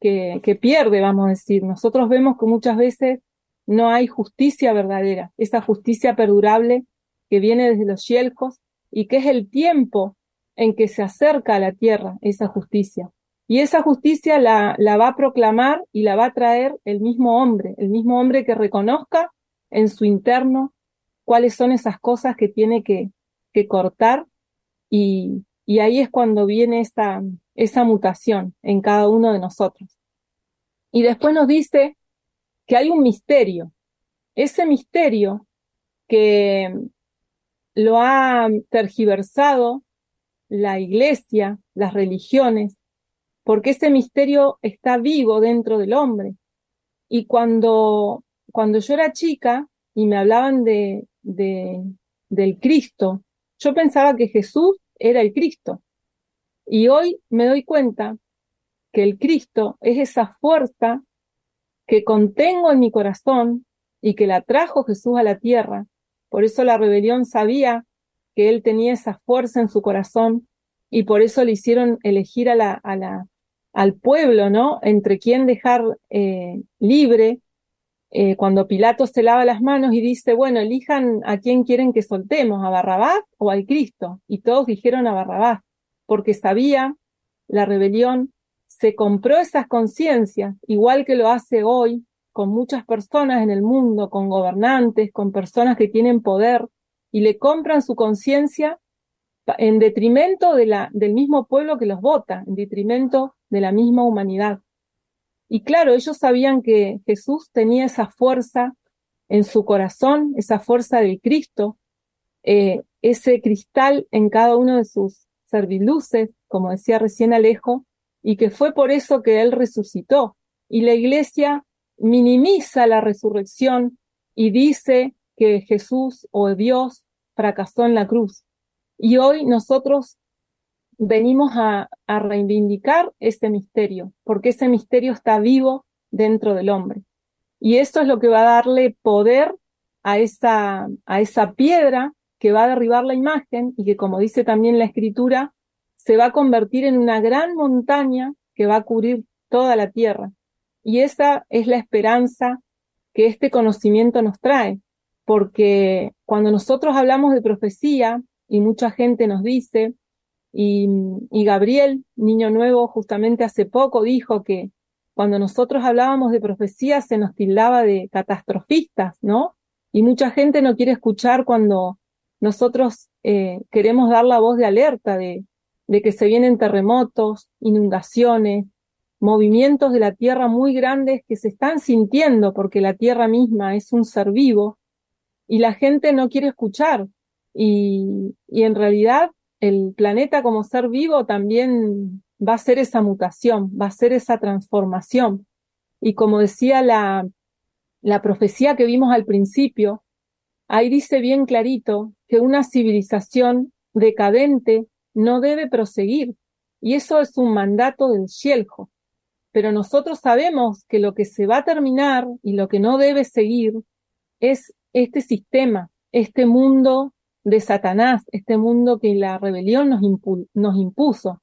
que, pierde, vamos a decir. Nosotros vemos que muchas veces no hay justicia verdadera, esa justicia perdurable que viene desde los yelcos y que es el tiempo en que se acerca a la tierra esa justicia. Y esa justicia la, la va a proclamar y la va a traer el mismo hombre, el mismo hombre que reconozca en su interno cuáles son esas cosas que tiene que, que cortar y, y ahí es cuando viene esa, esa mutación en cada uno de nosotros. Y después nos dice que hay un misterio. Ese misterio que lo ha tergiversado la iglesia, las religiones, porque ese misterio está vivo dentro del hombre. Y cuando, cuando yo era chica y me hablaban de, de, del Cristo, yo pensaba que Jesús era el Cristo. Y hoy me doy cuenta que el Cristo es esa fuerza que contengo en mi corazón y que la trajo Jesús a la tierra. Por eso la rebelión sabía que él tenía esa fuerza en su corazón y por eso le hicieron elegir a la, a al pueblo, ¿no? Entre quién dejar eh, libre eh, cuando Pilato se lava las manos y dice, bueno, elijan a quién quieren que soltemos, a Barrabás o al Cristo. Y todos dijeron a Barrabás, porque sabía la rebelión, se compró esas conciencias, igual que lo hace hoy con muchas personas en el mundo, con gobernantes, con personas que tienen poder, y le compran su conciencia en detrimento de la, del mismo pueblo que los vota, en detrimento de la misma humanidad. Y claro, ellos sabían que Jesús tenía esa fuerza en su corazón, esa fuerza del Cristo, eh, ese cristal en cada uno de sus serviluces, como decía recién Alejo, y que fue por eso que Él resucitó. Y la iglesia minimiza la resurrección y dice que Jesús o Dios fracasó en la cruz. Y hoy nosotros venimos a, reivindicar ese misterio, porque ese misterio está vivo dentro del hombre. Y esto es lo que va a darle poder a esa, a esa piedra que va a derribar la imagen y que, como dice también la escritura, se va a convertir en una gran montaña que va a cubrir toda la tierra. Y esa es la esperanza que este conocimiento nos trae, porque cuando nosotros hablamos de profecía y mucha gente nos dice, y, Gabriel, niño nuevo, justamente hace poco dijo que cuando nosotros hablábamos de profecía se nos tildaba de catastrofistas, ¿no? Y mucha gente no quiere escuchar cuando nosotros eh, queremos dar la voz de alerta de, de que se vienen terremotos, inundaciones, movimientos de la tierra muy grandes que se están sintiendo porque la tierra misma es un ser vivo y la gente no quiere escuchar. Y, y en realidad el planeta como ser vivo también va a ser esa mutación, va a ser esa transformación. Y como decía la, profecía que vimos al principio, ahí dice bien clarito que una civilización decadente no debe proseguir. Y eso es un mandato del Shieljo. Pero nosotros sabemos que lo que se va a terminar y lo que no debe seguir es este sistema, este mundo de Satanás, este mundo que la rebelión nos, nos impuso.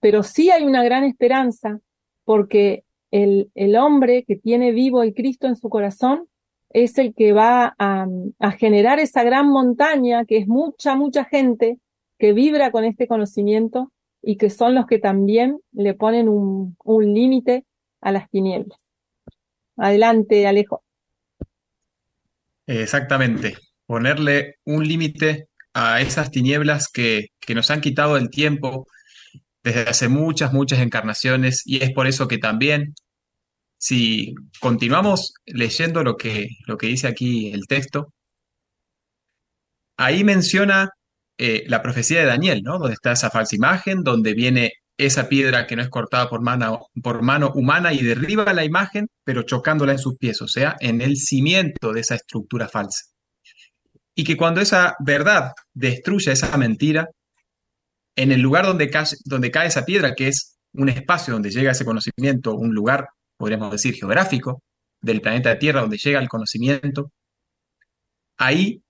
Pero sí hay una gran esperanza porque el, el, hombre que tiene vivo el Cristo en su corazón es el que va a, a, generar esa gran montaña que es mucha, mucha gente que vibra con este conocimiento y que son los que también le ponen un, un límite a las tinieblas. Adelante, Alejo. Exactamente, ponerle un límite a esas tinieblas que, que nos han quitado el tiempo desde hace muchas, muchas encarnaciones y es por eso que también, si continuamos leyendo lo que, lo que dice aquí el texto, ahí menciona eh, la profecía de Daniel, ¿no? Donde está esa falsa imagen, donde viene esa piedra que no es cortada por mano, por mano humana y derriba la imagen, pero chocándola en sus pies, o sea, en el cimiento de esa estructura falsa. Y que cuando esa verdad destruye esa mentira, en el lugar donde cae, donde cae esa piedra, que es un espacio donde llega ese conocimiento, un lugar, podríamos decir, geográfico del planeta Tierra, donde llega el conocimiento, ahí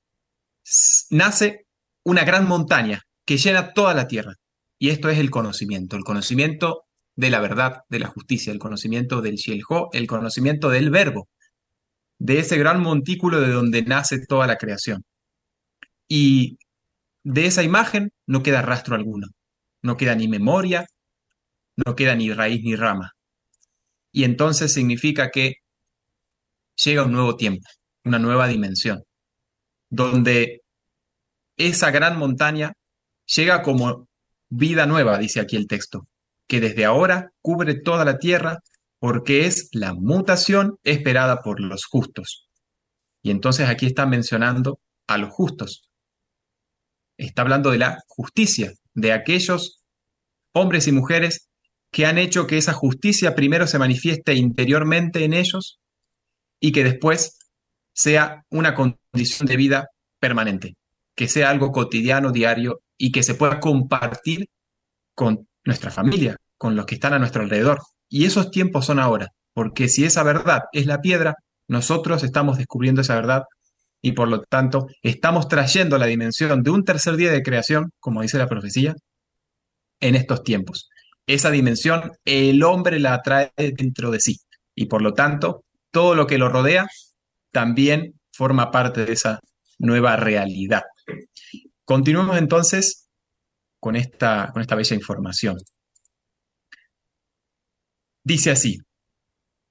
nace una gran montaña que llena toda la tierra. Y esto es el conocimiento, el conocimiento de la verdad, de la justicia, el conocimiento del Shielho, el conocimiento del verbo, de ese gran montículo de donde nace toda la creación. Y de esa imagen no queda rastro alguno, no queda ni memoria, no queda ni raíz ni rama. Y entonces significa que llega un nuevo tiempo, una nueva dimensión, donde esa gran montaña llega como vida nueva, dice aquí el texto, que desde ahora cubre toda la tierra porque es la mutación esperada por los justos. Y entonces aquí está mencionando a los justos. Está hablando de la justicia, de aquellos hombres y mujeres que han hecho que esa justicia primero se manifieste interiormente en ellos y que después sea una condición de vida permanente, que sea algo cotidiano, diario y que se pueda compartir con nuestra familia, con los que están a nuestro alrededor. Y esos tiempos son ahora, porque si esa verdad es la piedra, nosotros estamos descubriendo esa verdad y por lo tanto estamos trayendo la dimensión de un tercer día de creación, como dice la profecía, en estos tiempos. Esa dimensión el hombre la trae dentro de sí y por lo tanto todo lo que lo rodea también forma parte de esa nueva realidad. Continuemos entonces con esta, con esta bella información. Dice así,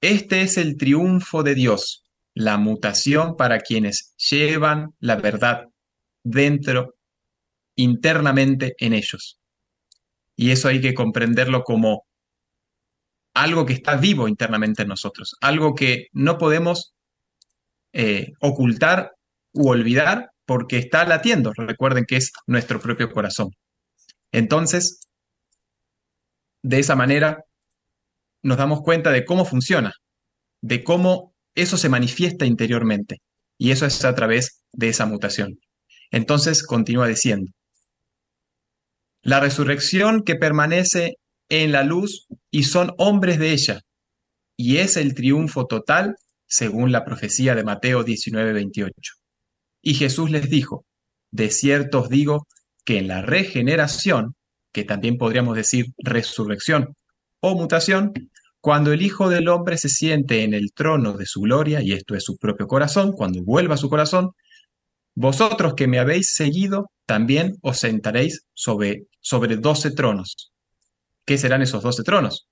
este es el triunfo de Dios, la mutación para quienes llevan la verdad dentro, internamente en ellos. Y eso hay que comprenderlo como algo que está vivo internamente en nosotros, algo que no podemos eh, ocultar u olvidar porque está latiendo. Recuerden que es nuestro propio corazón. Entonces, de esa manera, nos damos cuenta de cómo funciona, de cómo eso se manifiesta interiormente. Y eso es a través de esa mutación. Entonces, continúa diciendo, la resurrección que permanece en la luz y son hombres de ella, y es el triunfo total según la profecía de Mateo 19, 28. Y Jesús les dijo, de cierto os digo que en la regeneración, que también podríamos decir resurrección o mutación, cuando el Hijo del Hombre se siente en el trono de su gloria, y esto es su propio corazón, cuando vuelva a su corazón, vosotros que me habéis seguido, también os sentaréis sobre, sobre doce tronos. ¿Qué serán esos doce tronos?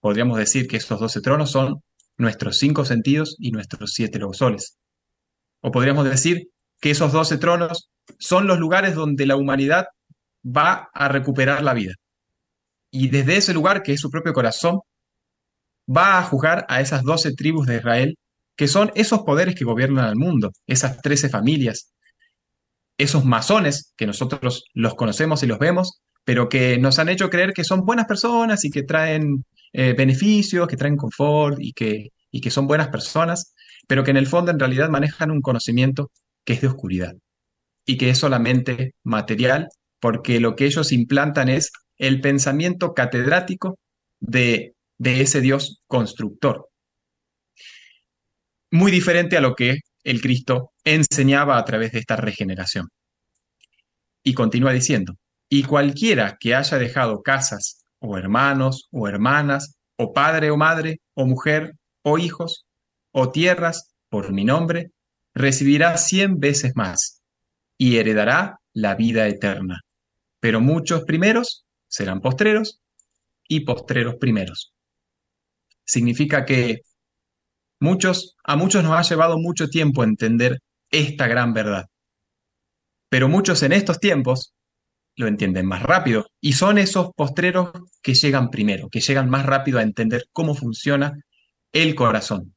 Podríamos decir que esos doce tronos son nuestros cinco sentidos y nuestros siete soles. O podríamos decir que esos doce tronos son los lugares donde la humanidad va a recuperar la vida. Y desde ese lugar, que es su propio corazón, va a juzgar a esas doce tribus de Israel, que son esos poderes que gobiernan al mundo, esas trece familias, esos masones que nosotros los conocemos y los vemos, pero que nos han hecho creer que son buenas personas y que traen eh, beneficios, que traen confort y que, y que son buenas personas, pero que en el fondo en realidad manejan un conocimiento que es de oscuridad y que es solamente material porque lo que ellos implantan es el pensamiento catedrático de, de ese Dios constructor. Muy diferente a lo que el Cristo enseñaba a través de esta regeneración. Y continúa diciendo, y cualquiera que haya dejado casas, o hermanos, o hermanas, o padre o madre, o mujer, o hijos, o tierras, por mi nombre, recibirá cien veces más, y heredará la vida eterna. Pero muchos primeros serán postreros, y postreros primeros. Significa que muchos, a muchos nos ha llevado mucho tiempo entender esta gran verdad. Pero muchos en estos tiempos lo entienden más rápido y son esos postreros que llegan primero, que llegan más rápido a entender cómo funciona el corazón.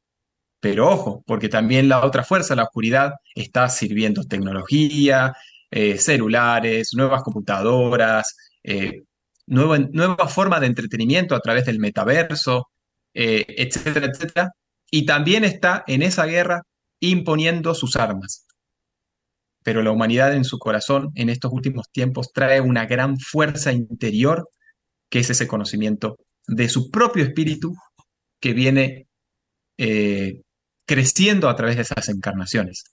Pero ojo, porque también la otra fuerza, la oscuridad, está sirviendo tecnología, eh, celulares, nuevas computadoras, eh, nueva, nueva, forma de entretenimiento a través del metaverso, eh, etcétera, etcétera. Y también está en esa guerra imponiendo sus armas pero la humanidad en su corazón en estos últimos tiempos trae una gran fuerza interior, que es ese conocimiento de su propio espíritu que viene eh, creciendo a través de esas encarnaciones.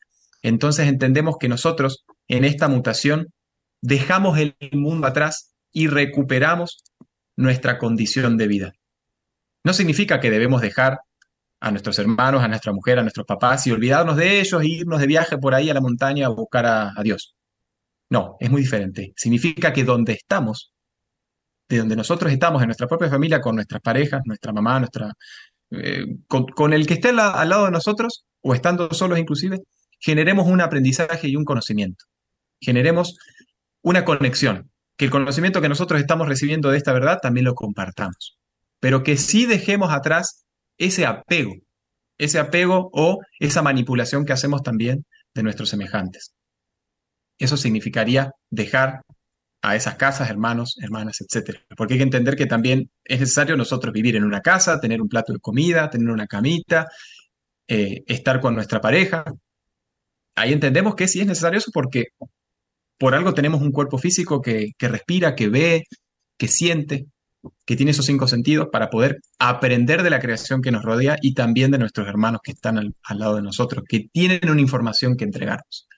Entonces entendemos que nosotros en esta mutación dejamos el mundo atrás y recuperamos nuestra condición de vida. No significa que debemos dejar a nuestros hermanos, a nuestra mujer, a nuestros papás y olvidarnos de ellos e irnos de viaje por ahí a la montaña a buscar a, Dios. No, es muy diferente. Significa que donde estamos, de donde nosotros estamos, en nuestra propia familia, con nuestras parejas, nuestra mamá, nuestra, eh, con, el que esté al, al lado de nosotros, o estando solos inclusive, generemos un aprendizaje y un conocimiento. Generemos una conexión. Que el conocimiento que nosotros estamos recibiendo de esta verdad también lo compartamos. Pero que sí dejemos atrás ese apego, ese apego o esa manipulación que hacemos también de nuestros semejantes. Eso significaría dejar a esas casas, hermanos, hermanas, etc. Porque hay que entender que también es necesario nosotros vivir en una casa, tener un plato de comida, tener una camita, eh, estar con nuestra pareja. Ahí entendemos que sí es necesario eso porque por algo tenemos un cuerpo físico que, que respira, que ve, que siente, que tiene esos cinco sentidos para poder aprender de la creación que nos rodea y también de nuestros hermanos que están al, lado de nosotros, que tienen una información que entregarnos.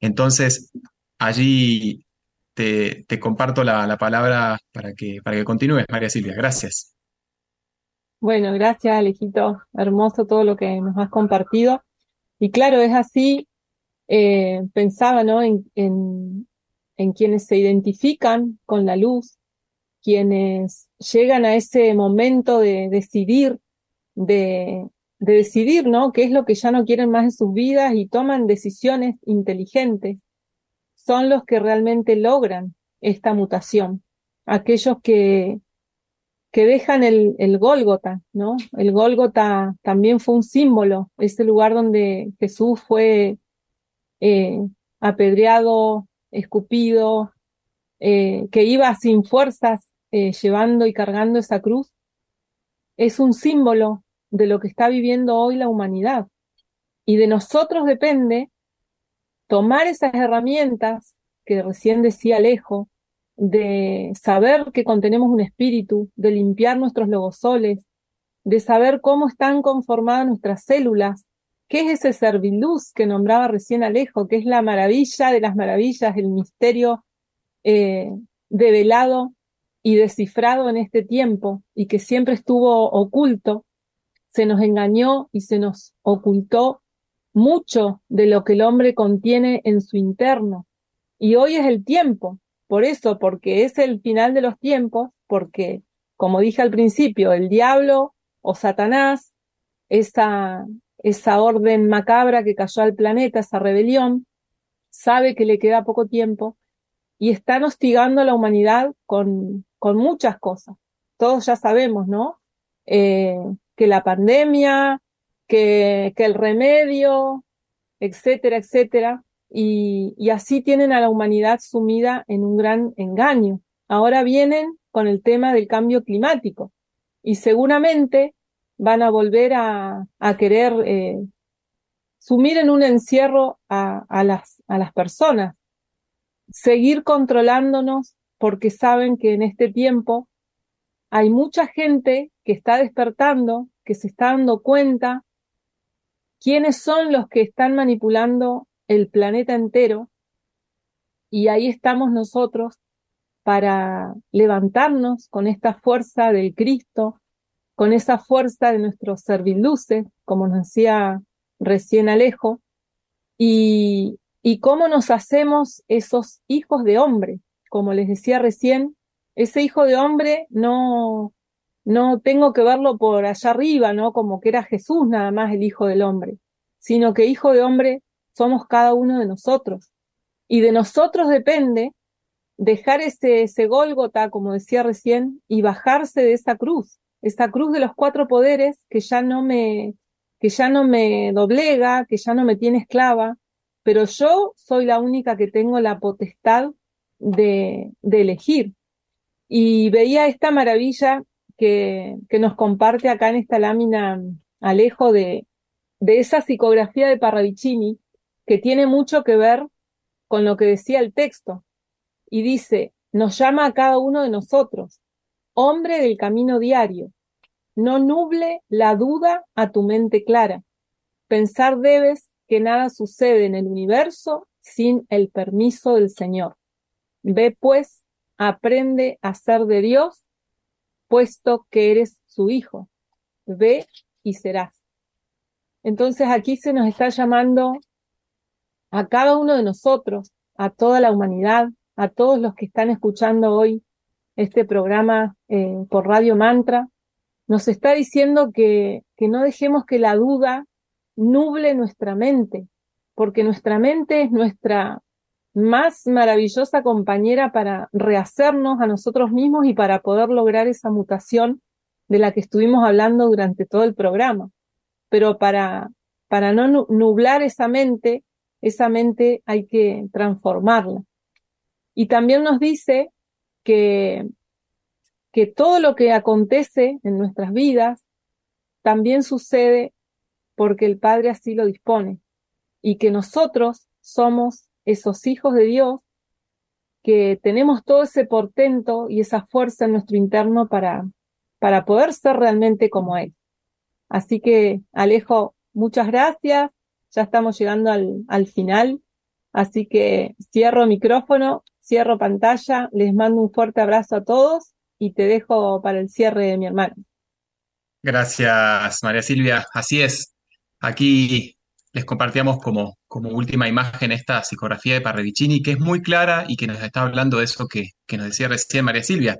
Entonces, allí te, comparto la, palabra para que, para que continúes, María Silvia. Gracias. Bueno, gracias, Alejito. Hermoso todo lo que nos has compartido. Y claro, es así, eh, pensaba ¿no? en, en quienes se identifican con la luz, quienes llegan a ese momento de decidir, de, decidir, ¿no? ¿Qué es lo que ya no quieren más en sus vidas y toman decisiones inteligentes? Son los que realmente logran esta mutación. Aquellos que, que dejan el, Gólgota, ¿no? El Gólgota también fue un símbolo, ese lugar donde Jesús fue eh, apedreado, escupido, eh, que iba sin fuerzas eh, llevando y cargando esa cruz, es un símbolo de lo que está viviendo hoy la humanidad. Y de nosotros depende tomar esas herramientas que recién decía Alejo, de saber que contenemos un espíritu, de limpiar nuestros logosoles, de saber cómo están conformadas nuestras células, qué es ese serviluz que nombraba recién Alejo, que es la maravilla de las maravillas, el misterio eh, develado y descifrado en este tiempo y que siempre estuvo oculto, se nos engañó y se nos ocultó mucho de lo que el hombre contiene en su interno. Y hoy es el tiempo, por eso, porque es el final de los tiempos, porque, como dije al principio, el diablo o Satanás, esa, esa orden macabra que cayó al planeta, esa rebelión, sabe que le queda poco tiempo y están hostigando a la humanidad con, con muchas cosas. Todos ya sabemos, ¿no? Eh, que la pandemia, que, que el remedio, etcétera, etcétera. Y, y así tienen a la humanidad sumida en un gran engaño. Ahora vienen con el tema del cambio climático y seguramente van a volver a, a querer eh, sumir en un encierro a, a, las, a las personas seguir controlándonos porque saben que en este tiempo hay mucha gente que está despertando, que se está dando cuenta quiénes son los que están manipulando el planeta entero. Y ahí estamos nosotros para levantarnos con esta fuerza del Cristo, con esa fuerza de nuestros serviluces, como nos decía recién Alejo, y, y cómo nos hacemos esos hijos de hombre. Como les decía recién, ese hijo de hombre no, no tengo que verlo por allá arriba, ¿no? Como que era Jesús nada más el hijo del hombre, sino que hijo de hombre somos cada uno de nosotros. Y de nosotros depende dejar ese, ese Gólgota, como decía recién, y bajarse de esa cruz, esa cruz de los cuatro poderes que ya no me, que ya no me doblega, que ya no me tiene esclava, pero yo soy la única que tengo la potestad de, elegir. Y veía esta maravilla que, que nos comparte acá en esta lámina Alejo de, de esa psicografía de Parravicini, que tiene mucho que ver con lo que decía el texto. Y dice, nos llama a cada uno de nosotros, hombre del camino diario, no nuble la duda a tu mente clara. Pensar debes que nada sucede en el universo sin el permiso del Señor. Ve pues, aprende a ser de Dios, puesto que eres su hijo. Ve y serás. Entonces aquí se nos está llamando a cada uno de nosotros, a toda la humanidad, a todos los que están escuchando hoy este programa eh, por Radio Mantra, nos está diciendo que, que no dejemos que la duda nuble nuestra mente, porque nuestra mente es nuestra más maravillosa compañera para rehacernos a nosotros mismos y para poder lograr esa mutación de la que estuvimos hablando durante todo el programa. Pero para, para no nublar esa mente, esa mente hay que transformarla. Y también nos dice que, que todo lo que acontece en nuestras vidas también sucede porque el Padre así lo dispone y que nosotros somos esos hijos de Dios que tenemos todo ese portento y esa fuerza en nuestro interno para, para poder ser realmente como Él. Así que, Alejo, muchas gracias. Ya estamos llegando al, al final. Así que cierro micrófono, cierro pantalla, les mando un fuerte abrazo a todos y te dejo para el cierre de mi hermano. Gracias, María Silvia. Así es. Aquí les compartíamos como, última imagen esta psicografía de Parravicini, que es muy clara y que nos está hablando de eso que, que nos decía recién María Silvia,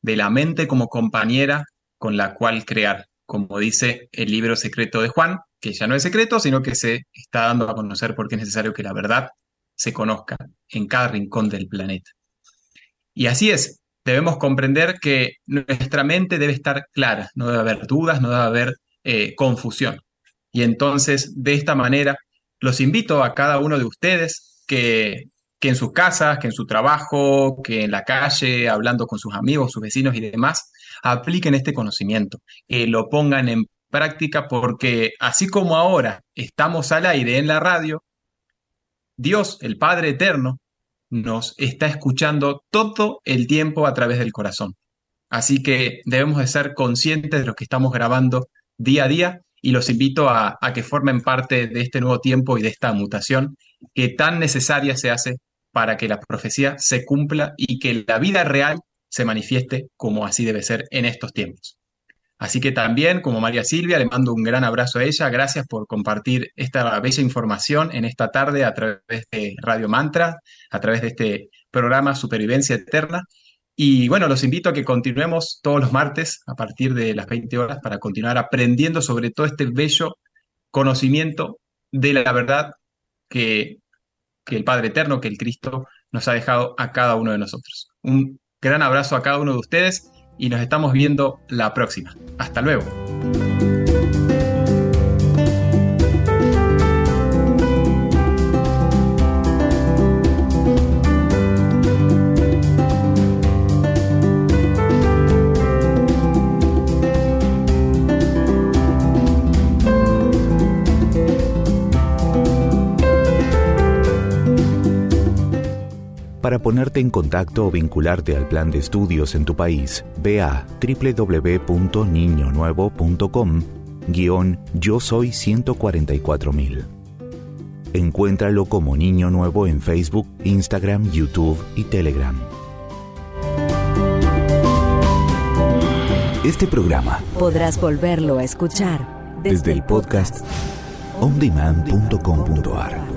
de la mente como compañera con la cual crear, como dice el libro secreto de Juan, que ya no es secreto, sino que se está dando a conocer porque es necesario que la verdad se conozca en cada rincón del planeta. Y así es, debemos comprender que nuestra mente debe estar clara, no debe haber dudas, no debe haber eh, confusión. Y entonces, de esta manera, los invito a cada uno de ustedes que, que en sus casas, que en su trabajo, que en la calle, hablando con sus amigos, sus vecinos y demás, apliquen este conocimiento, que lo pongan en práctica porque así como ahora estamos al aire en la radio, Dios, el Padre Eterno, nos está escuchando todo el tiempo a través del corazón. Así que debemos de ser conscientes de lo que estamos grabando día a día y los invito a, que formen parte de este nuevo tiempo y de esta mutación que tan necesaria se hace para que la profecía se cumpla y que la vida real se manifieste como así debe ser en estos tiempos. Así que también, como María Silvia, le mando un gran abrazo a ella. Gracias por compartir esta bella información en esta tarde a través de Radio Mantra, a través de este programa Supervivencia Eterna. Y bueno, los invito a que continuemos todos los martes a partir de las 20 horas para continuar aprendiendo sobre todo este bello conocimiento de la verdad que, que el Padre Eterno, que el Cristo nos ha dejado a cada uno de nosotros. Un gran abrazo a cada uno de ustedes y nos estamos viendo la próxima. Hasta luego. Para ponerte en contacto o vincularte al plan de estudios en tu país, ve a www.niñonuevo.com guion Yo Soy 144.000. Encuéntralo como Niño Nuevo en Facebook, Instagram, YouTube y Telegram. Este programa Podrás volverlo a escuchar desde el podcast ondemand.com.ar.